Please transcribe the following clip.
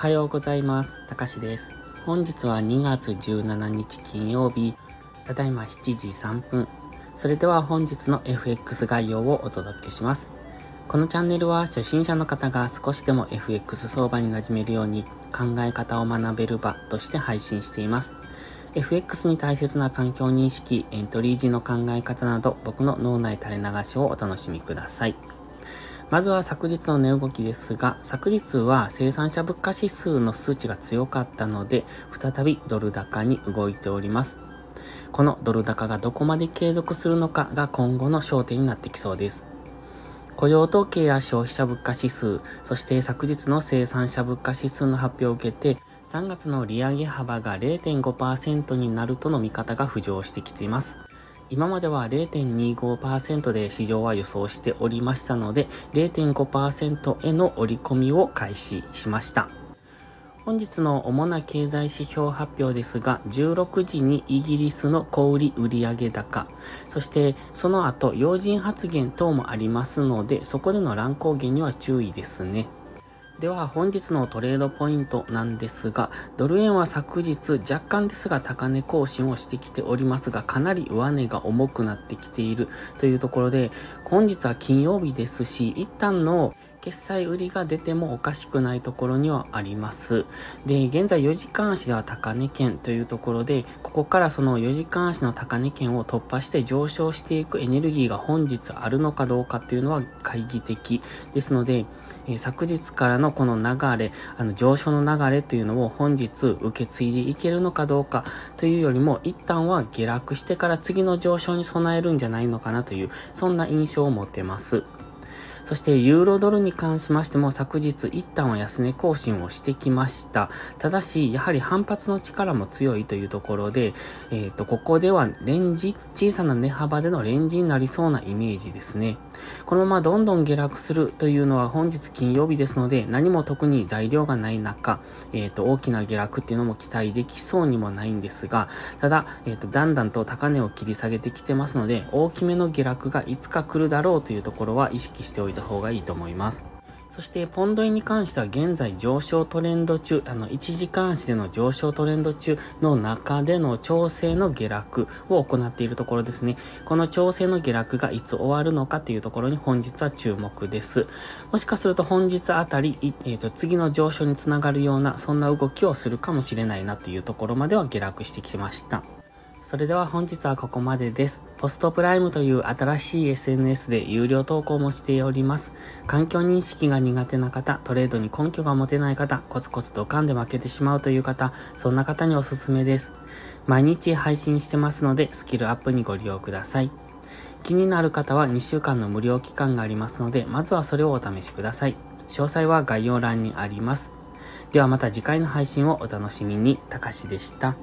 おはようございます。たかしです。本日は2月17日金曜日、ただいま7時3分。それでは本日の FX 概要をお届けします。このチャンネルは初心者の方が少しでも FX 相場に馴染めるように考え方を学べる場として配信しています。FX に大切な環境認識、エントリー時の考え方など僕の脳内垂れ流しをお楽しみください。まずは昨日の値動きですが、昨日は生産者物価指数の数値が強かったので、再びドル高に動いております。このドル高がどこまで継続するのかが今後の焦点になってきそうです。雇用統計や消費者物価指数、そして昨日の生産者物価指数の発表を受けて、3月の利上げ幅が0.5%になるとの見方が浮上してきています。今までは0.25%で市場は予想しておりましたので、0.5%への折り込みを開始しました。本日の主な経済指標発表ですが、16時にイギリスの小売売上高、そしてその後、要人発言等もありますので、そこでの乱高下には注意ですね。では本日のトレードポイントなんですが、ドル円は昨日若干ですが高値更新をしてきておりますが、かなり上値が重くなってきているというところで、本日は金曜日ですし、一旦の決済売りが出てもおかしくないところにはあります。で、現在4時間足では高値圏というところで、ここからその4時間足の高値圏を突破して上昇していくエネルギーが本日あるのかどうかっていうのは懐疑的ですので、えー、昨日からのこの流れ、あの上昇の流れというのを本日受け継いでいけるのかどうかというよりも、一旦は下落してから次の上昇に備えるんじゃないのかなという、そんな印象を持ってます。そしてユーロドルに関しましても昨日一旦は安値更新をしてきました。ただし、やはり反発の力も強いというところで、えっ、ー、と、ここではレンジ、小さな値幅でのレンジになりそうなイメージですね。このままどんどん下落するというのは本日金曜日ですので、何も特に材料がない中、えっ、ー、と、大きな下落っていうのも期待できそうにもないんですが、ただ、えっ、ー、と、だんだんと高値を切り下げてきてますので、大きめの下落がいつか来るだろうというところは意識しておいた方がいいと思います。そして、ポンド円に関しては現在上昇トレンド中、あの、1時間足での上昇トレンド中の中での調整の下落を行っているところですね。この調整の下落がいつ終わるのかというところに本日は注目です。もしかすると本日あたり、えっ、ー、と、次の上昇につながるような、そんな動きをするかもしれないなというところまでは下落してきました。それでは本日はここまでです。ポストプライムという新しい SNS で有料投稿もしております。環境認識が苦手な方、トレードに根拠が持てない方、コツコツドカンで負けてしまうという方、そんな方におすすめです。毎日配信してますので、スキルアップにご利用ください。気になる方は2週間の無料期間がありますので、まずはそれをお試しください。詳細は概要欄にあります。ではまた次回の配信をお楽しみに。たかしでした。